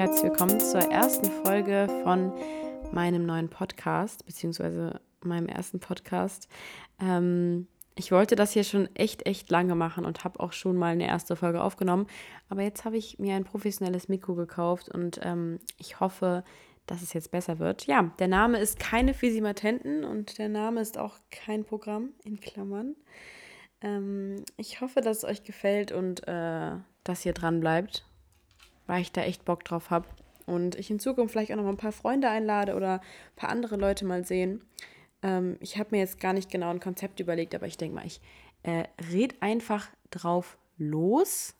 herzlich willkommen zur ersten Folge von meinem neuen Podcast, beziehungsweise meinem ersten Podcast. Ähm, ich wollte das hier schon echt, echt lange machen und habe auch schon mal eine erste Folge aufgenommen. Aber jetzt habe ich mir ein professionelles Mikro gekauft und ähm, ich hoffe, dass es jetzt besser wird. Ja, der Name ist keine Physimatenten und der Name ist auch kein Programm in Klammern. Ähm, ich hoffe, dass es euch gefällt und äh, dass ihr dran bleibt weil ich da echt Bock drauf habe. Und ich in Zukunft vielleicht auch noch mal ein paar Freunde einlade oder ein paar andere Leute mal sehen. Ähm, ich habe mir jetzt gar nicht genau ein Konzept überlegt, aber ich denke mal, ich äh, red einfach drauf los.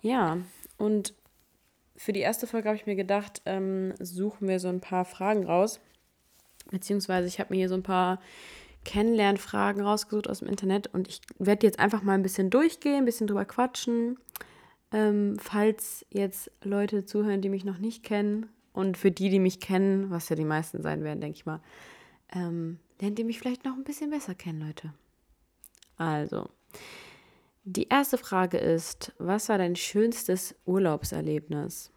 Ja, und für die erste Folge habe ich mir gedacht, ähm, suchen wir so ein paar Fragen raus. Beziehungsweise ich habe mir hier so ein paar Kennenlernfragen rausgesucht aus dem Internet und ich werde jetzt einfach mal ein bisschen durchgehen, ein bisschen drüber quatschen. Ähm, falls jetzt Leute zuhören, die mich noch nicht kennen und für die, die mich kennen, was ja die meisten sein werden, denke ich mal, ähm, lernt ihr mich vielleicht noch ein bisschen besser kennen, Leute. Also, die erste Frage ist, was war dein schönstes Urlaubserlebnis?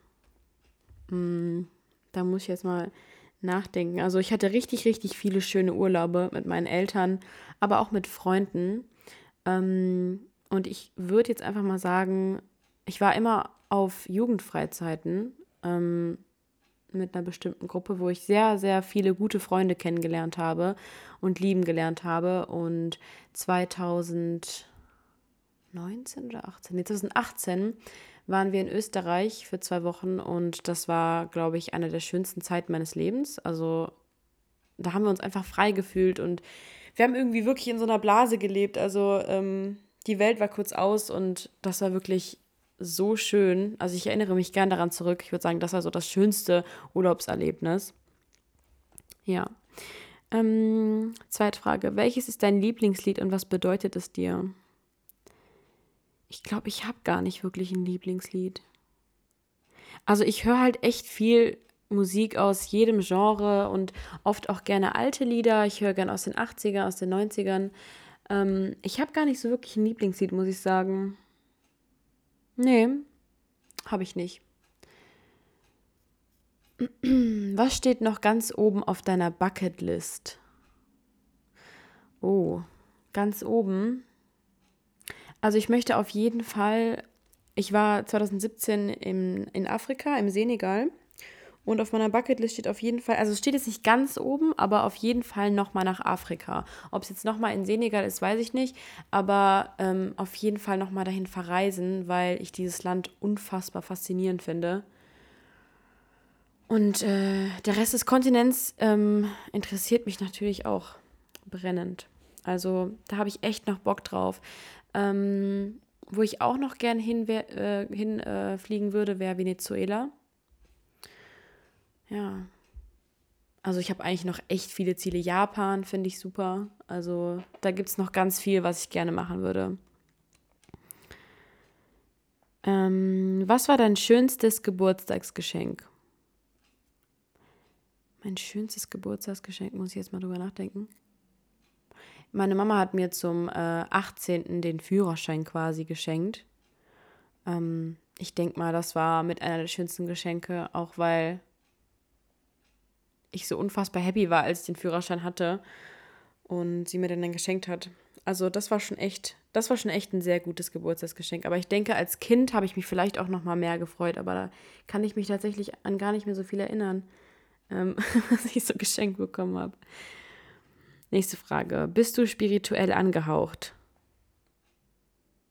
Hm, da muss ich jetzt mal nachdenken. Also ich hatte richtig, richtig viele schöne Urlaube mit meinen Eltern, aber auch mit Freunden. Ähm, und ich würde jetzt einfach mal sagen, ich war immer auf Jugendfreizeiten ähm, mit einer bestimmten Gruppe, wo ich sehr, sehr viele gute Freunde kennengelernt habe und lieben gelernt habe. Und 2019 oder 18, nee, 2018 waren wir in Österreich für zwei Wochen und das war, glaube ich, eine der schönsten Zeiten meines Lebens. Also da haben wir uns einfach frei gefühlt und wir haben irgendwie wirklich in so einer Blase gelebt. Also ähm, die Welt war kurz aus und das war wirklich so schön. Also ich erinnere mich gern daran zurück. Ich würde sagen, das war so das schönste Urlaubserlebnis. Ja. Ähm, zweite Frage. Welches ist dein Lieblingslied und was bedeutet es dir? Ich glaube, ich habe gar nicht wirklich ein Lieblingslied. Also ich höre halt echt viel Musik aus jedem Genre und oft auch gerne alte Lieder. Ich höre gerne aus den 80ern, aus den 90ern. Ähm, ich habe gar nicht so wirklich ein Lieblingslied, muss ich sagen. Nee, habe ich nicht. Was steht noch ganz oben auf deiner Bucketlist? Oh, ganz oben. Also ich möchte auf jeden Fall, ich war 2017 im, in Afrika, im Senegal. Und auf meiner Bucketlist steht auf jeden Fall, also es steht jetzt nicht ganz oben, aber auf jeden Fall nochmal nach Afrika. Ob es jetzt nochmal in Senegal ist, weiß ich nicht. Aber ähm, auf jeden Fall nochmal dahin verreisen, weil ich dieses Land unfassbar faszinierend finde. Und äh, der Rest des Kontinents ähm, interessiert mich natürlich auch brennend. Also da habe ich echt noch Bock drauf. Ähm, wo ich auch noch gern hinfliegen äh, hin, äh, würde, wäre Venezuela. Ja. Also ich habe eigentlich noch echt viele Ziele. Japan finde ich super. Also da gibt es noch ganz viel, was ich gerne machen würde. Ähm, was war dein schönstes Geburtstagsgeschenk? Mein schönstes Geburtstagsgeschenk, muss ich jetzt mal drüber nachdenken. Meine Mama hat mir zum äh, 18. den Führerschein quasi geschenkt. Ähm, ich denke mal, das war mit einer der schönsten Geschenke, auch weil ich so unfassbar happy war, als ich den Führerschein hatte und sie mir den dann geschenkt hat. Also das war schon echt, das war schon echt ein sehr gutes Geburtstagsgeschenk. Aber ich denke, als Kind habe ich mich vielleicht auch noch mal mehr gefreut, aber da kann ich mich tatsächlich an gar nicht mehr so viel erinnern, ähm, was ich so geschenkt bekommen habe. Nächste Frage. Bist du spirituell angehaucht?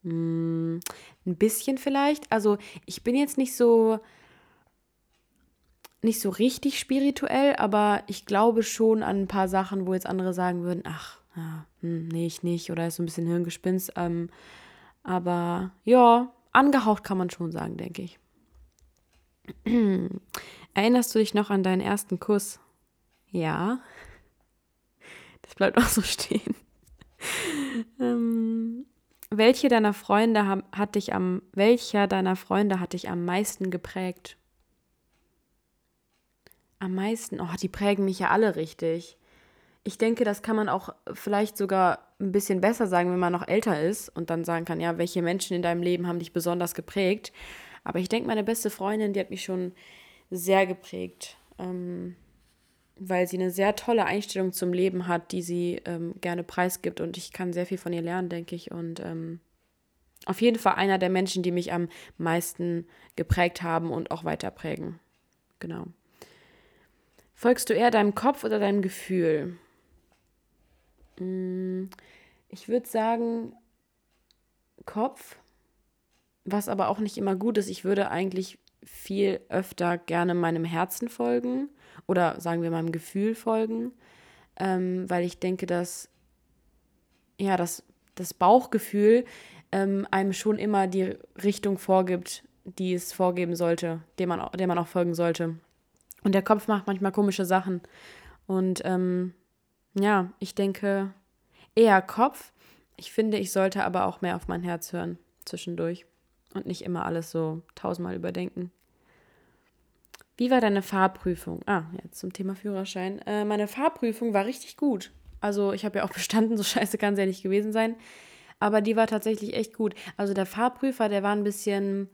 Hm, ein bisschen vielleicht. Also ich bin jetzt nicht so nicht so richtig spirituell, aber ich glaube schon an ein paar Sachen, wo jetzt andere sagen würden, ach, ja, hm, nee, ich nicht, oder ist so ein bisschen Hirngespinst. Ähm, aber ja, angehaucht kann man schon sagen, denke ich. Erinnerst du dich noch an deinen ersten Kuss? Ja. Das bleibt auch so stehen. ähm, welche deiner Freunde hat dich am, welcher deiner Freunde hat dich am meisten geprägt? Am meisten, oh, die prägen mich ja alle richtig. Ich denke, das kann man auch vielleicht sogar ein bisschen besser sagen, wenn man noch älter ist und dann sagen kann, ja, welche Menschen in deinem Leben haben dich besonders geprägt. Aber ich denke, meine beste Freundin, die hat mich schon sehr geprägt, ähm, weil sie eine sehr tolle Einstellung zum Leben hat, die sie ähm, gerne preisgibt. Und ich kann sehr viel von ihr lernen, denke ich. Und ähm, auf jeden Fall einer der Menschen, die mich am meisten geprägt haben und auch weiter prägen. Genau. Folgst du eher deinem Kopf oder deinem Gefühl? Mm, ich würde sagen Kopf, was aber auch nicht immer gut ist. Ich würde eigentlich viel öfter gerne meinem Herzen folgen oder sagen wir meinem Gefühl folgen, ähm, weil ich denke, dass ja, das, das Bauchgefühl ähm, einem schon immer die Richtung vorgibt, die es vorgeben sollte, dem man, der man auch folgen sollte. Und der Kopf macht manchmal komische Sachen. Und ähm, ja, ich denke eher Kopf. Ich finde, ich sollte aber auch mehr auf mein Herz hören zwischendurch und nicht immer alles so tausendmal überdenken. Wie war deine Fahrprüfung? Ah, jetzt zum Thema Führerschein. Äh, meine Fahrprüfung war richtig gut. Also ich habe ja auch bestanden, so scheiße kann es ja nicht gewesen sein. Aber die war tatsächlich echt gut. Also der Fahrprüfer, der war ein bisschen,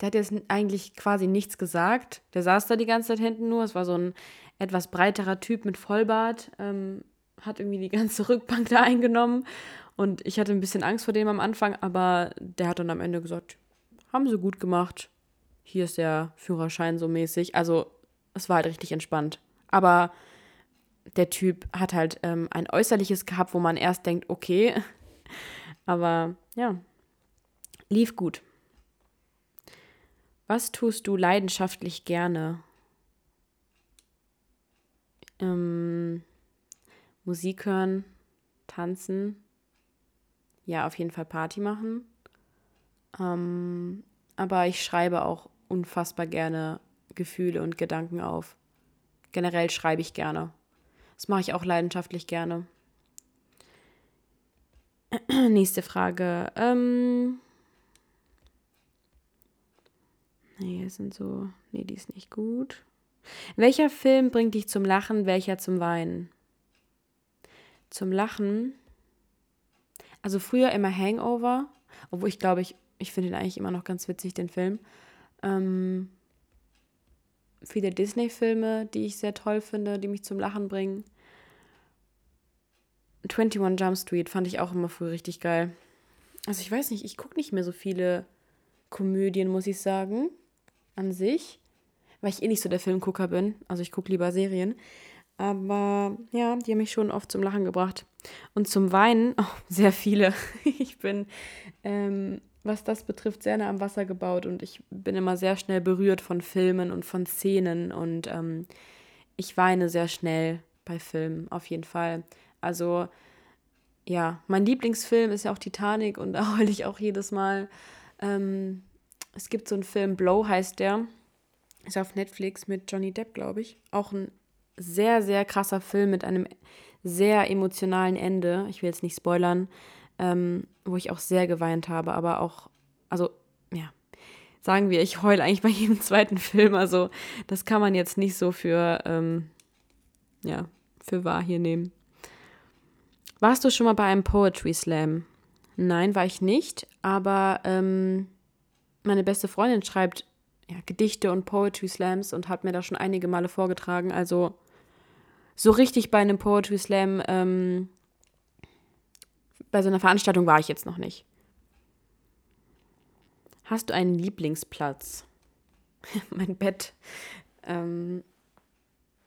der hat jetzt eigentlich quasi nichts gesagt. Der saß da die ganze Zeit hinten nur. Es war so ein etwas breiterer Typ mit Vollbart. Ähm, hat irgendwie die ganze Rückbank da eingenommen. Und ich hatte ein bisschen Angst vor dem am Anfang, aber der hat dann am Ende gesagt, haben sie gut gemacht. Hier ist der Führerschein so mäßig. Also es war halt richtig entspannt. Aber der Typ hat halt ähm, ein Äußerliches gehabt, wo man erst denkt, okay, aber ja, lief gut. Was tust du leidenschaftlich gerne? Ähm, Musik hören, tanzen, ja, auf jeden Fall Party machen. Ähm, aber ich schreibe auch unfassbar gerne Gefühle und Gedanken auf. Generell schreibe ich gerne. Das mache ich auch leidenschaftlich gerne. Nächste Frage. Ähm nee, sind so. Nee, die ist nicht gut. Welcher Film bringt dich zum Lachen, welcher zum Weinen? Zum Lachen. Also früher immer Hangover, obwohl ich glaube, ich, ich finde ihn eigentlich immer noch ganz witzig, den Film. Ähm, viele Disney-Filme, die ich sehr toll finde, die mich zum Lachen bringen. 21 Jump Street fand ich auch immer früher richtig geil. Also ich weiß nicht, ich gucke nicht mehr so viele Komödien, muss ich sagen, an sich, weil ich eh nicht so der Filmgucker bin. Also ich gucke lieber Serien. Aber ja, die haben mich schon oft zum Lachen gebracht. Und zum Weinen, oh, sehr viele. ich bin, ähm, was das betrifft, sehr nah am Wasser gebaut und ich bin immer sehr schnell berührt von Filmen und von Szenen und ähm, ich weine sehr schnell bei Filmen, auf jeden Fall. Also, ja, mein Lieblingsfilm ist ja auch Titanic und da heule ich auch jedes Mal. Ähm, es gibt so einen Film, Blow heißt der. Ist auf Netflix mit Johnny Depp, glaube ich. Auch ein sehr, sehr krasser Film mit einem sehr emotionalen Ende. Ich will jetzt nicht spoilern, ähm, wo ich auch sehr geweint habe, aber auch, also, ja, sagen wir, ich heule eigentlich bei jedem zweiten Film. Also, das kann man jetzt nicht so für, ähm, ja, für wahr hier nehmen. Warst du schon mal bei einem Poetry Slam? Nein, war ich nicht, aber ähm, meine beste Freundin schreibt ja, Gedichte und Poetry Slams und hat mir da schon einige Male vorgetragen. Also so richtig bei einem Poetry Slam, ähm, bei so einer Veranstaltung war ich jetzt noch nicht. Hast du einen Lieblingsplatz? mein Bett. Ähm,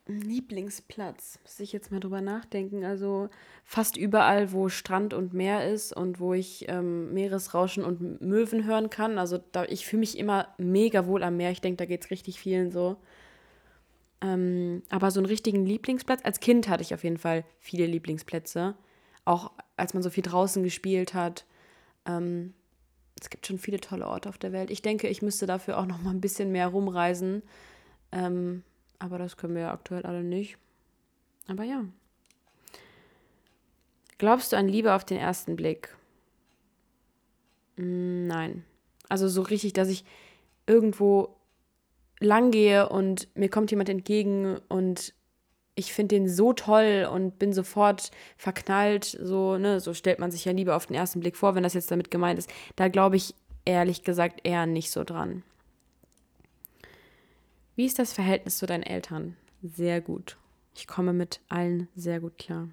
Lieblingsplatz, muss ich jetzt mal drüber nachdenken. Also fast überall, wo Strand und Meer ist und wo ich ähm, Meeresrauschen und Möwen hören kann. Also da, ich fühle mich immer mega wohl am Meer. Ich denke, da geht es richtig vielen so. Ähm, aber so einen richtigen Lieblingsplatz, als Kind hatte ich auf jeden Fall viele Lieblingsplätze. Auch als man so viel draußen gespielt hat. Ähm, es gibt schon viele tolle Orte auf der Welt. Ich denke, ich müsste dafür auch noch mal ein bisschen mehr rumreisen. Ähm, aber das können wir ja aktuell alle nicht. Aber ja. Glaubst du an Liebe auf den ersten Blick? Mm, nein. Also so richtig, dass ich irgendwo lang gehe und mir kommt jemand entgegen und ich finde den so toll und bin sofort verknallt, so, ne, so stellt man sich ja Liebe auf den ersten Blick vor, wenn das jetzt damit gemeint ist. Da glaube ich ehrlich gesagt eher nicht so dran. Wie ist das Verhältnis zu deinen Eltern? Sehr gut. Ich komme mit allen sehr gut klar.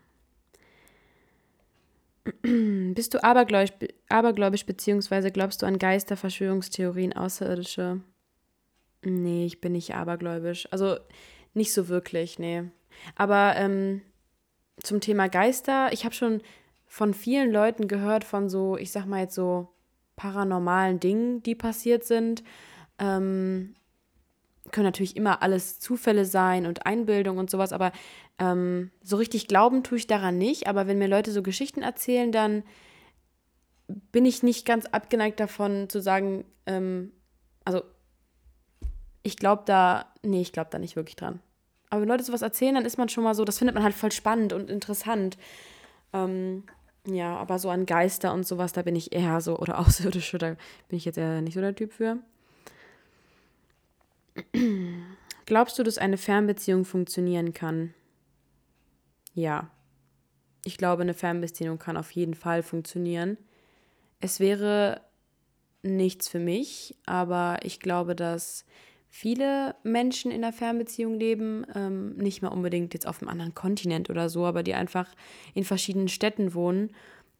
Bist du abergläubisch, abergläubisch beziehungsweise glaubst du an Geister, Verschwörungstheorien, Außerirdische? Nee, ich bin nicht abergläubisch. Also nicht so wirklich, nee. Aber ähm, zum Thema Geister, ich habe schon von vielen Leuten gehört von so, ich sag mal jetzt so paranormalen Dingen, die passiert sind. Ähm, können natürlich immer alles Zufälle sein und Einbildung und sowas, aber ähm, so richtig glauben tue ich daran nicht. Aber wenn mir Leute so Geschichten erzählen, dann bin ich nicht ganz abgeneigt davon zu sagen, ähm, also ich glaube da, nee, ich glaube da nicht wirklich dran. Aber wenn Leute sowas erzählen, dann ist man schon mal so, das findet man halt voll spannend und interessant. Ähm, ja, aber so an Geister und sowas, da bin ich eher so, oder Außerirdische, da bin ich jetzt eher nicht so der Typ für. Glaubst du, dass eine Fernbeziehung funktionieren kann? Ja. Ich glaube, eine Fernbeziehung kann auf jeden Fall funktionieren. Es wäre nichts für mich, aber ich glaube, dass viele Menschen in einer Fernbeziehung leben, ähm, nicht mal unbedingt jetzt auf einem anderen Kontinent oder so, aber die einfach in verschiedenen Städten wohnen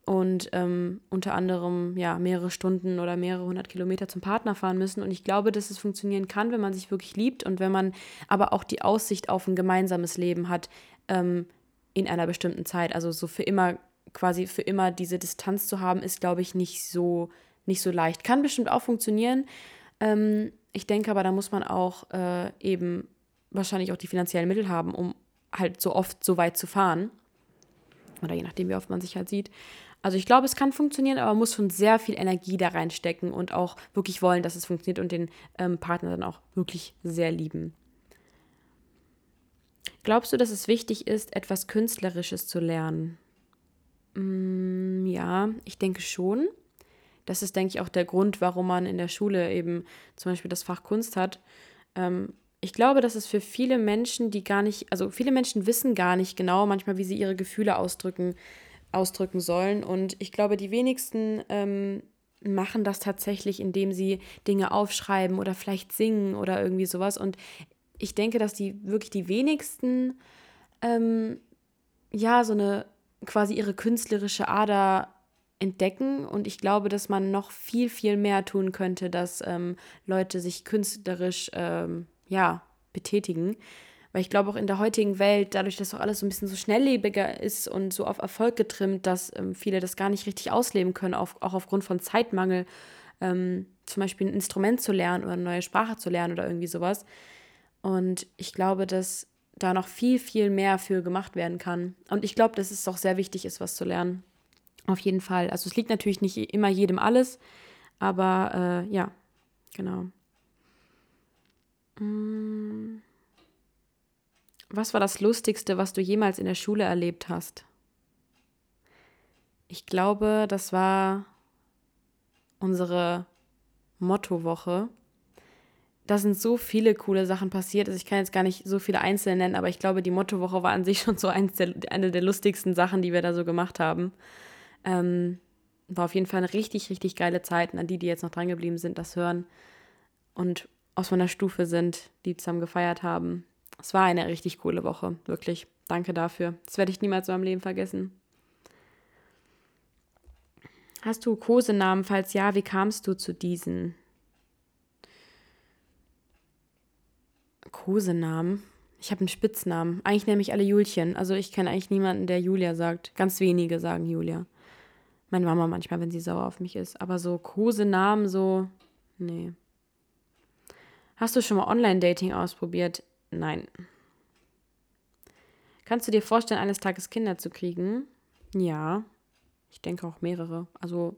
und ähm, unter anderem ja mehrere Stunden oder mehrere hundert Kilometer zum Partner fahren müssen. Und ich glaube, dass es funktionieren kann, wenn man sich wirklich liebt und wenn man aber auch die Aussicht auf ein gemeinsames Leben hat ähm, in einer bestimmten Zeit. Also so für immer quasi für immer diese Distanz zu haben, ist glaube ich nicht so nicht so leicht. Kann bestimmt auch funktionieren. Ähm, ich denke aber, da muss man auch äh, eben wahrscheinlich auch die finanziellen Mittel haben, um halt so oft so weit zu fahren. Oder je nachdem, wie oft man sich halt sieht. Also ich glaube, es kann funktionieren, aber man muss schon sehr viel Energie da reinstecken und auch wirklich wollen, dass es funktioniert und den ähm, Partner dann auch wirklich sehr lieben. Glaubst du, dass es wichtig ist, etwas Künstlerisches zu lernen? Mm, ja, ich denke schon das ist, denke ich, auch der Grund, warum man in der Schule eben zum Beispiel das Fach Kunst hat. Ähm, ich glaube, dass es für viele Menschen, die gar nicht, also viele Menschen wissen gar nicht genau manchmal, wie sie ihre Gefühle ausdrücken, ausdrücken sollen. Und ich glaube, die wenigsten ähm, machen das tatsächlich, indem sie Dinge aufschreiben oder vielleicht singen oder irgendwie sowas. Und ich denke, dass die wirklich die wenigsten ähm, ja so eine quasi ihre künstlerische Ader entdecken und ich glaube, dass man noch viel, viel mehr tun könnte, dass ähm, Leute sich künstlerisch ähm, ja, betätigen. Weil ich glaube auch in der heutigen Welt, dadurch, dass auch alles so ein bisschen so schnelllebiger ist und so auf Erfolg getrimmt, dass ähm, viele das gar nicht richtig ausleben können, auf, auch aufgrund von Zeitmangel, ähm, zum Beispiel ein Instrument zu lernen oder eine neue Sprache zu lernen oder irgendwie sowas. Und ich glaube, dass da noch viel, viel mehr für gemacht werden kann. Und ich glaube, dass es auch sehr wichtig ist, was zu lernen. Auf jeden Fall. Also es liegt natürlich nicht immer jedem alles, aber äh, ja, genau. Mm. Was war das Lustigste, was du jemals in der Schule erlebt hast? Ich glaube, das war unsere Mottowoche. Da sind so viele coole Sachen passiert. Also ich kann jetzt gar nicht so viele einzelne nennen, aber ich glaube, die Mottowoche war an sich schon so der, eine der lustigsten Sachen, die wir da so gemacht haben. Ähm, war auf jeden Fall eine richtig, richtig geile Zeit. Und an die, die jetzt noch dran geblieben sind, das hören und aus meiner Stufe sind, die zusammen gefeiert haben. Es war eine richtig coole Woche, wirklich. Danke dafür. Das werde ich niemals so im Leben vergessen. Hast du Kosenamen? Falls ja, wie kamst du zu diesen? Kosenamen? Ich habe einen Spitznamen. Eigentlich nenne ich alle Julchen. Also ich kenne eigentlich niemanden, der Julia sagt. Ganz wenige sagen Julia. Meine Mama manchmal, wenn sie sauer auf mich ist. Aber so Kosenamen, so, nee. Hast du schon mal Online-Dating ausprobiert? Nein. Kannst du dir vorstellen, eines Tages Kinder zu kriegen? Ja. Ich denke auch mehrere. Also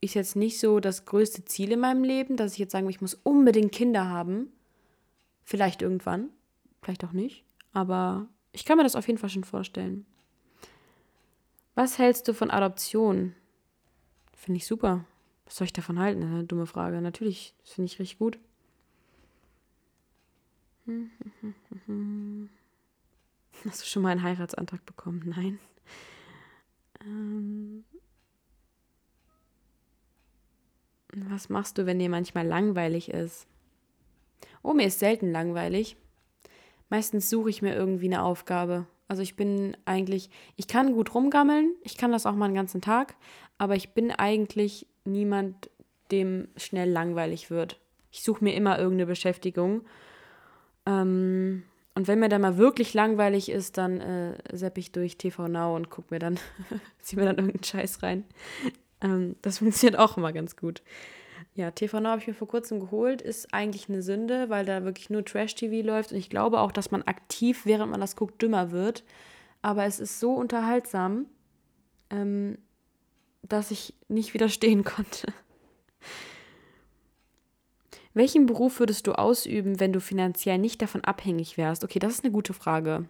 ist jetzt nicht so das größte Ziel in meinem Leben, dass ich jetzt sage, ich muss unbedingt Kinder haben. Vielleicht irgendwann, vielleicht auch nicht. Aber ich kann mir das auf jeden Fall schon vorstellen. Was hältst du von Adoption? Finde ich super. Was soll ich davon halten? Eine dumme Frage. Natürlich, das finde ich richtig gut. Hast du schon mal einen Heiratsantrag bekommen? Nein. Ähm Was machst du, wenn dir manchmal langweilig ist? Oh, mir ist selten langweilig. Meistens suche ich mir irgendwie eine Aufgabe. Also ich bin eigentlich, ich kann gut rumgammeln, ich kann das auch mal einen ganzen Tag, aber ich bin eigentlich niemand, dem schnell langweilig wird. Ich suche mir immer irgendeine Beschäftigung. Ähm, und wenn mir dann mal wirklich langweilig ist, dann äh, sepp ich durch TV Now und guck mir dann, zieh mir dann irgendeinen Scheiß rein. Ähm, das funktioniert auch immer ganz gut. Ja, TV Now habe ich mir vor kurzem geholt, ist eigentlich eine Sünde, weil da wirklich nur Trash-TV läuft. Und ich glaube auch, dass man aktiv, während man das guckt, dümmer wird. Aber es ist so unterhaltsam, ähm, dass ich nicht widerstehen konnte. Welchen Beruf würdest du ausüben, wenn du finanziell nicht davon abhängig wärst? Okay, das ist eine gute Frage.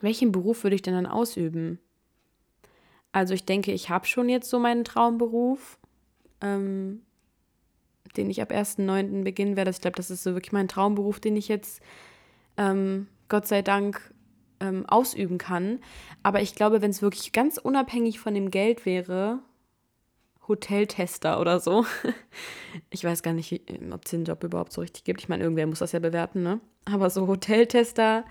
Welchen Beruf würde ich denn dann ausüben? Also ich denke, ich habe schon jetzt so meinen Traumberuf, ähm, den ich ab 1.9. beginnen werde. Ich glaube, das ist so wirklich mein Traumberuf, den ich jetzt, ähm, Gott sei Dank, ähm, ausüben kann. Aber ich glaube, wenn es wirklich ganz unabhängig von dem Geld wäre, Hoteltester oder so. Ich weiß gar nicht, ob es den Job überhaupt so richtig gibt. Ich meine, irgendwer muss das ja bewerten, ne? Aber so Hoteltester,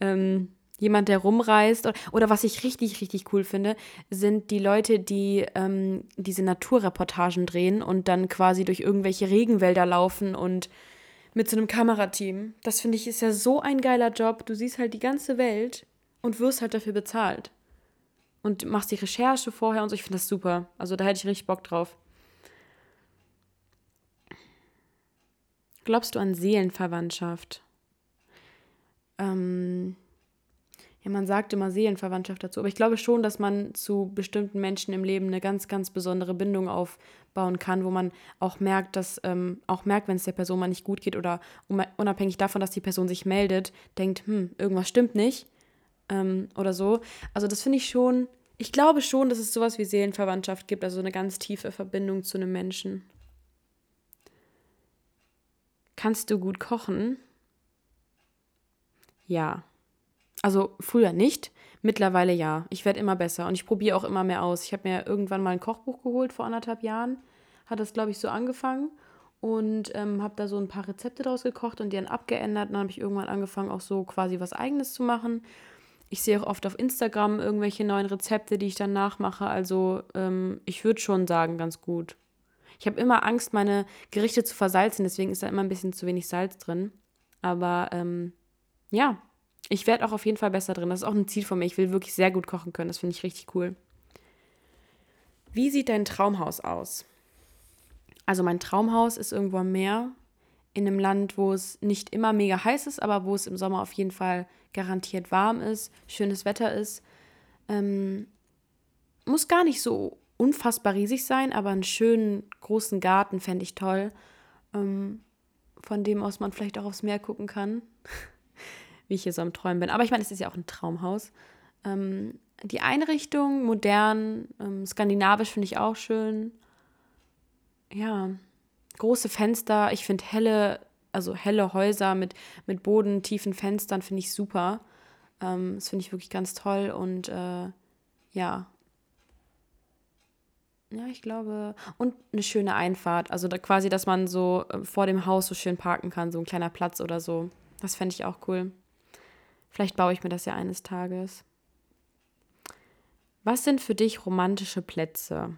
ähm, jemand, der rumreist. Oder, was ich richtig, richtig cool finde, sind die Leute, die ähm, diese Naturreportagen drehen und dann quasi durch irgendwelche Regenwälder laufen und mit so einem Kamerateam. Das finde ich ist ja so ein geiler Job. Du siehst halt die ganze Welt und wirst halt dafür bezahlt und machst die Recherche vorher und so. Ich finde das super. Also da hätte ich richtig Bock drauf. Glaubst du an Seelenverwandtschaft? Ähm, ja, man sagt immer Seelenverwandtschaft dazu, aber ich glaube schon, dass man zu bestimmten Menschen im Leben eine ganz, ganz besondere Bindung aufbauen kann, wo man auch merkt, dass ähm, auch merkt, wenn es der Person mal nicht gut geht oder unabhängig davon, dass die Person sich meldet, denkt, hm, irgendwas stimmt nicht ähm, oder so. Also das finde ich schon, ich glaube schon, dass es sowas wie Seelenverwandtschaft gibt, also eine ganz tiefe Verbindung zu einem Menschen. Kannst du gut kochen? Ja. Also früher nicht, mittlerweile ja. Ich werde immer besser und ich probiere auch immer mehr aus. Ich habe mir irgendwann mal ein Kochbuch geholt vor anderthalb Jahren. Hat das, glaube ich, so angefangen und ähm, habe da so ein paar Rezepte draus gekocht und die dann abgeändert. Und dann habe ich irgendwann angefangen, auch so quasi was Eigenes zu machen ich sehe auch oft auf Instagram irgendwelche neuen Rezepte, die ich dann nachmache. Also ähm, ich würde schon sagen, ganz gut. Ich habe immer Angst, meine Gerichte zu versalzen, deswegen ist da immer ein bisschen zu wenig Salz drin. Aber ähm, ja, ich werde auch auf jeden Fall besser drin. Das ist auch ein Ziel von mir. Ich will wirklich sehr gut kochen können. Das finde ich richtig cool. Wie sieht dein Traumhaus aus? Also mein Traumhaus ist irgendwo am Meer in einem Land, wo es nicht immer mega heiß ist, aber wo es im Sommer auf jeden Fall garantiert warm ist, schönes Wetter ist. Ähm, muss gar nicht so unfassbar riesig sein, aber einen schönen großen Garten fände ich toll, ähm, von dem aus man vielleicht auch aufs Meer gucken kann, wie ich hier so am Träumen bin. Aber ich meine, es ist ja auch ein Traumhaus. Ähm, die Einrichtung, modern, ähm, skandinavisch finde ich auch schön. Ja, große Fenster. Ich finde helle, also helle Häuser mit, mit bodentiefen Fenstern finde ich super. Ähm, das finde ich wirklich ganz toll und äh, ja. Ja, ich glaube. Und eine schöne Einfahrt. Also da quasi, dass man so äh, vor dem Haus so schön parken kann, so ein kleiner Platz oder so. Das fände ich auch cool. Vielleicht baue ich mir das ja eines Tages. Was sind für dich romantische Plätze?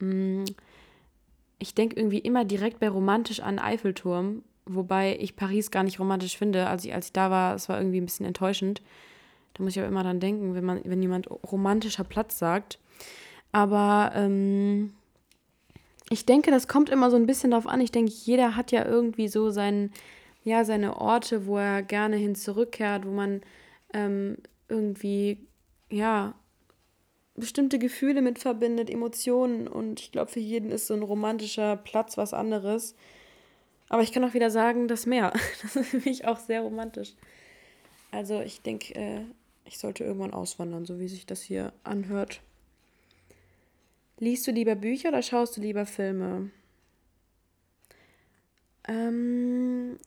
Hm, ich denke irgendwie immer direkt bei romantisch an Eiffelturm, wobei ich Paris gar nicht romantisch finde. Als ich, als ich da war, es war irgendwie ein bisschen enttäuschend. Da muss ich auch immer dran denken, wenn man, wenn jemand romantischer Platz sagt. Aber ähm, ich denke, das kommt immer so ein bisschen darauf an. Ich denke, jeder hat ja irgendwie so seinen, ja, seine Orte, wo er gerne hin zurückkehrt, wo man ähm, irgendwie, ja, bestimmte Gefühle mit verbindet, Emotionen. Und ich glaube, für jeden ist so ein romantischer Platz was anderes. Aber ich kann auch wieder sagen, das Meer. Das ist für mich auch sehr romantisch. Also ich denke, äh, ich sollte irgendwann auswandern, so wie sich das hier anhört. Liest du lieber Bücher oder schaust du lieber Filme? Ähm,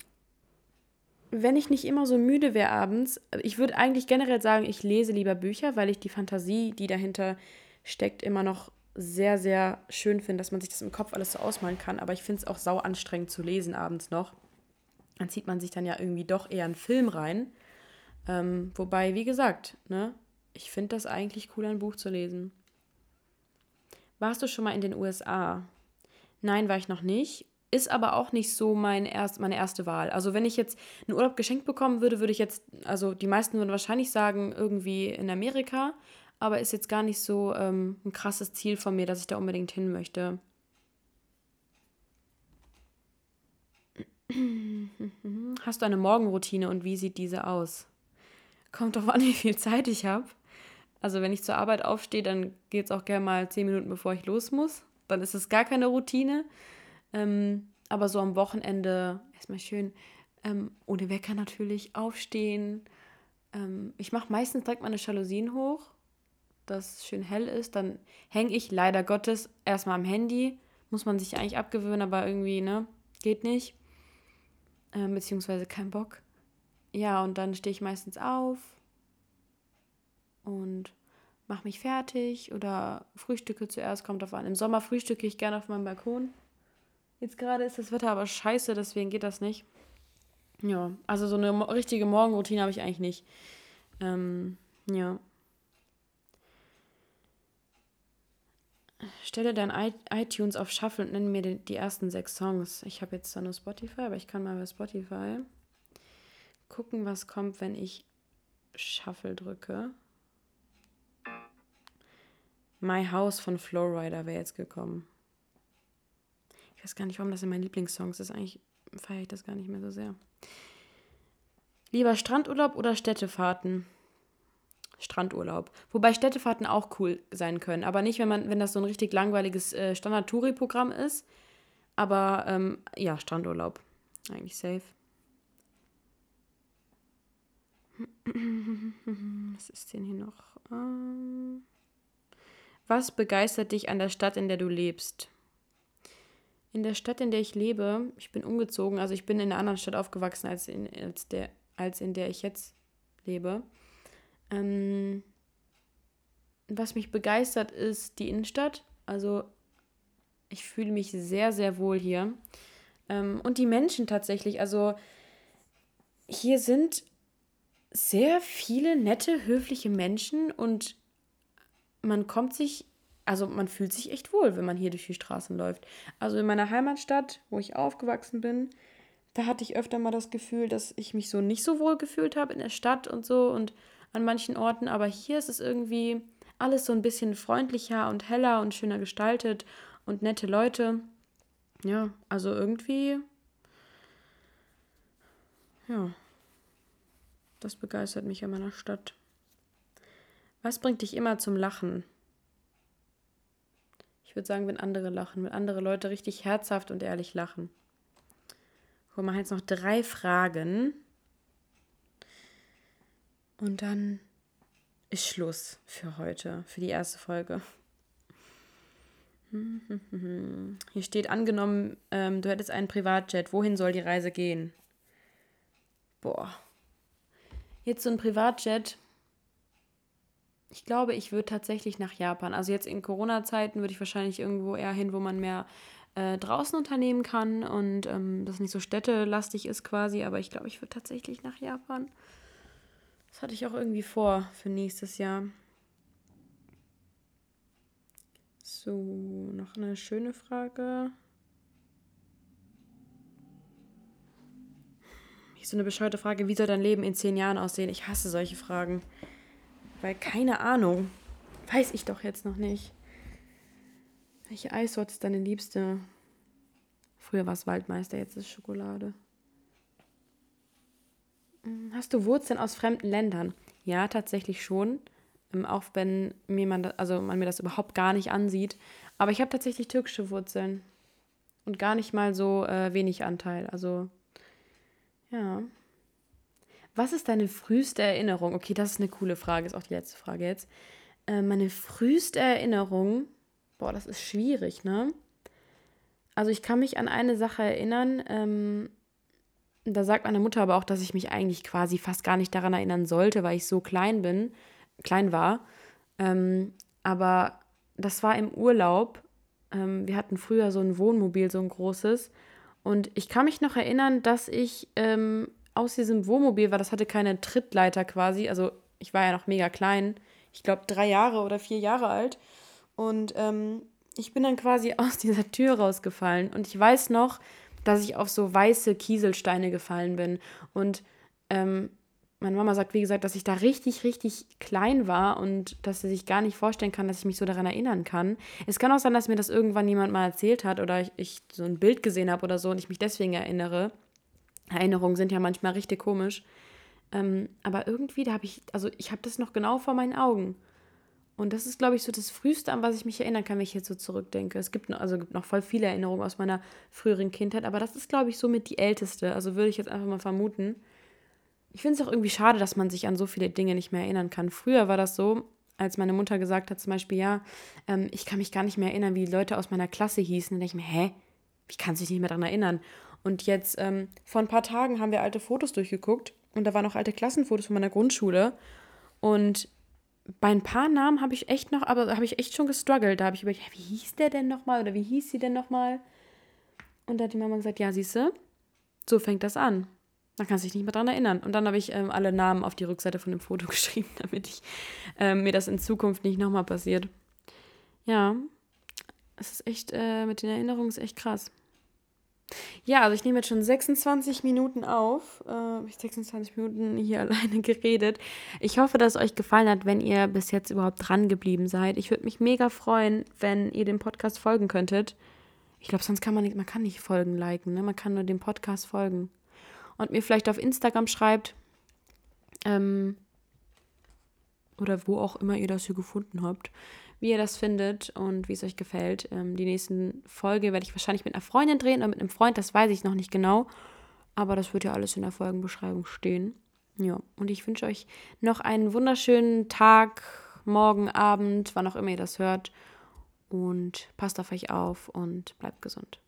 wenn ich nicht immer so müde wäre abends, ich würde eigentlich generell sagen, ich lese lieber Bücher, weil ich die Fantasie, die dahinter steckt, immer noch sehr, sehr schön finde, dass man sich das im Kopf alles so ausmalen kann. Aber ich finde es auch sau anstrengend zu lesen abends noch. Dann zieht man sich dann ja irgendwie doch eher einen Film rein. Ähm, wobei, wie gesagt, ne, ich finde das eigentlich cool, ein Buch zu lesen. Warst du schon mal in den USA? Nein, war ich noch nicht. Ist aber auch nicht so mein erst, meine erste Wahl. Also wenn ich jetzt einen Urlaub geschenkt bekommen würde, würde ich jetzt, also die meisten würden wahrscheinlich sagen, irgendwie in Amerika, aber ist jetzt gar nicht so ähm, ein krasses Ziel von mir, dass ich da unbedingt hin möchte. Hast du eine Morgenroutine und wie sieht diese aus? Kommt doch an, wie viel Zeit ich habe. Also wenn ich zur Arbeit aufstehe, dann geht es auch gerne mal zehn Minuten, bevor ich los muss. Dann ist es gar keine Routine. Ähm, aber so am Wochenende erstmal schön ähm, ohne Wecker natürlich aufstehen. Ähm, ich mache meistens direkt meine Jalousien hoch, dass es schön hell ist. Dann hänge ich leider Gottes erstmal am Handy. Muss man sich eigentlich abgewöhnen, aber irgendwie, ne, geht nicht. Ähm, beziehungsweise kein Bock. Ja, und dann stehe ich meistens auf und mache mich fertig oder frühstücke zuerst, kommt auf an. Im Sommer frühstücke ich gerne auf meinem Balkon. Jetzt gerade ist das Wetter aber scheiße, deswegen geht das nicht. Ja, also so eine richtige Morgenroutine habe ich eigentlich nicht. Ähm, ja. Stelle dein iTunes auf Shuffle und nenne mir die, die ersten sechs Songs. Ich habe jetzt zwar nur Spotify, aber ich kann mal bei Spotify gucken, was kommt, wenn ich Shuffle drücke. My House von Flowrider wäre jetzt gekommen. Ich weiß gar nicht, warum das in meinen Lieblingssongs ist. Eigentlich feiere ich das gar nicht mehr so sehr. Lieber Strandurlaub oder Städtefahrten? Strandurlaub. Wobei Städtefahrten auch cool sein können. Aber nicht, wenn man, wenn das so ein richtig langweiliges äh, Standard-Touri-Programm ist. Aber ähm, ja, Strandurlaub. Eigentlich safe. Was ist denn hier noch? Ähm, was begeistert dich an der Stadt, in der du lebst? In der Stadt, in der ich lebe, ich bin umgezogen, also ich bin in einer anderen Stadt aufgewachsen, als in, als der, als in der ich jetzt lebe. Ähm, was mich begeistert, ist die Innenstadt. Also ich fühle mich sehr, sehr wohl hier. Ähm, und die Menschen tatsächlich. Also hier sind sehr viele nette, höfliche Menschen und man kommt sich also man fühlt sich echt wohl, wenn man hier durch die Straßen läuft. Also in meiner Heimatstadt, wo ich aufgewachsen bin, da hatte ich öfter mal das Gefühl, dass ich mich so nicht so wohl gefühlt habe in der Stadt und so und an manchen Orten. Aber hier ist es irgendwie alles so ein bisschen freundlicher und heller und schöner gestaltet und nette Leute. Ja, also irgendwie. Ja. Das begeistert mich an meiner Stadt. Was bringt dich immer zum Lachen? Ich würde sagen, wenn andere lachen, wenn andere Leute richtig herzhaft und ehrlich lachen. Wir machen jetzt noch drei Fragen. Und dann ist Schluss für heute, für die erste Folge. Hier steht angenommen, ähm, du hättest einen Privatjet. Wohin soll die Reise gehen? Boah. Jetzt so ein Privatjet ich glaube, ich würde tatsächlich nach Japan. Also jetzt in Corona-Zeiten würde ich wahrscheinlich irgendwo eher hin, wo man mehr äh, draußen unternehmen kann und ähm, das nicht so städtelastig ist quasi. Aber ich glaube, ich würde tatsächlich nach Japan. Das hatte ich auch irgendwie vor für nächstes Jahr. So, noch eine schöne Frage. Hier ist so eine bescheuerte Frage. Wie soll dein Leben in zehn Jahren aussehen? Ich hasse solche Fragen. Weil keine Ahnung. Weiß ich doch jetzt noch nicht. Welche Eissorte ist deine liebste? Früher war es Waldmeister, jetzt ist Schokolade. Hm, hast du Wurzeln aus fremden Ländern? Ja, tatsächlich schon. Ähm, auch wenn mir man, das, also man mir das überhaupt gar nicht ansieht. Aber ich habe tatsächlich türkische Wurzeln. Und gar nicht mal so äh, wenig Anteil. Also, ja. Was ist deine früheste Erinnerung? Okay, das ist eine coole Frage, ist auch die letzte Frage jetzt. Äh, meine früheste Erinnerung, boah, das ist schwierig, ne? Also ich kann mich an eine Sache erinnern, ähm, da sagt meine Mutter aber auch, dass ich mich eigentlich quasi fast gar nicht daran erinnern sollte, weil ich so klein bin, klein war. Ähm, aber das war im Urlaub. Ähm, wir hatten früher so ein Wohnmobil, so ein großes. Und ich kann mich noch erinnern, dass ich ähm, aus diesem Wohnmobil war, das hatte keine Trittleiter quasi. Also ich war ja noch mega klein. Ich glaube drei Jahre oder vier Jahre alt. Und ähm, ich bin dann quasi aus dieser Tür rausgefallen. Und ich weiß noch, dass ich auf so weiße Kieselsteine gefallen bin. Und ähm, meine Mama sagt, wie gesagt, dass ich da richtig, richtig klein war und dass sie sich gar nicht vorstellen kann, dass ich mich so daran erinnern kann. Es kann auch sein, dass mir das irgendwann jemand mal erzählt hat oder ich, ich so ein Bild gesehen habe oder so und ich mich deswegen erinnere. Erinnerungen sind ja manchmal richtig komisch. Ähm, aber irgendwie, da habe ich, also ich habe das noch genau vor meinen Augen. Und das ist, glaube ich, so das Frühste, an was ich mich erinnern kann, wenn ich jetzt so zurückdenke. Es gibt, noch, also gibt noch voll viele Erinnerungen aus meiner früheren Kindheit, aber das ist, glaube ich, somit die älteste. Also würde ich jetzt einfach mal vermuten. Ich finde es auch irgendwie schade, dass man sich an so viele Dinge nicht mehr erinnern kann. Früher war das so, als meine Mutter gesagt hat, zum Beispiel, ja, ähm, ich kann mich gar nicht mehr erinnern, wie Leute aus meiner Klasse hießen. Dann denke ich mir, hä? Wie kann sich nicht mehr daran erinnern? Und jetzt, ähm, vor ein paar Tagen haben wir alte Fotos durchgeguckt und da waren auch alte Klassenfotos von meiner Grundschule. Und bei ein paar Namen habe ich echt noch, aber habe ich echt schon gestruggelt. Da habe ich überlegt, wie hieß der denn nochmal oder wie hieß sie denn nochmal? Und da hat die Mama gesagt, ja, siehste, so fängt das an. Man kann sich nicht mehr daran erinnern. Und dann habe ich ähm, alle Namen auf die Rückseite von dem Foto geschrieben, damit ich ähm, mir das in Zukunft nicht nochmal passiert. Ja, es ist echt, äh, mit den Erinnerungen ist echt krass. Ja, also ich nehme jetzt schon 26 Minuten auf. Äh, ich 26 Minuten hier alleine geredet. Ich hoffe, dass es euch gefallen hat, wenn ihr bis jetzt überhaupt dran geblieben seid. Ich würde mich mega freuen, wenn ihr dem Podcast folgen könntet. Ich glaube, sonst kann man nicht, man kann nicht Folgen liken, ne? Man kann nur dem Podcast folgen. Und mir vielleicht auf Instagram schreibt, ähm, oder wo auch immer ihr das hier gefunden habt, wie ihr das findet und wie es euch gefällt. Ähm, die nächsten Folge werde ich wahrscheinlich mit einer Freundin drehen oder mit einem Freund, das weiß ich noch nicht genau. Aber das wird ja alles in der Folgenbeschreibung stehen. Ja, und ich wünsche euch noch einen wunderschönen Tag, morgen, Abend, wann auch immer ihr das hört. Und passt auf euch auf und bleibt gesund.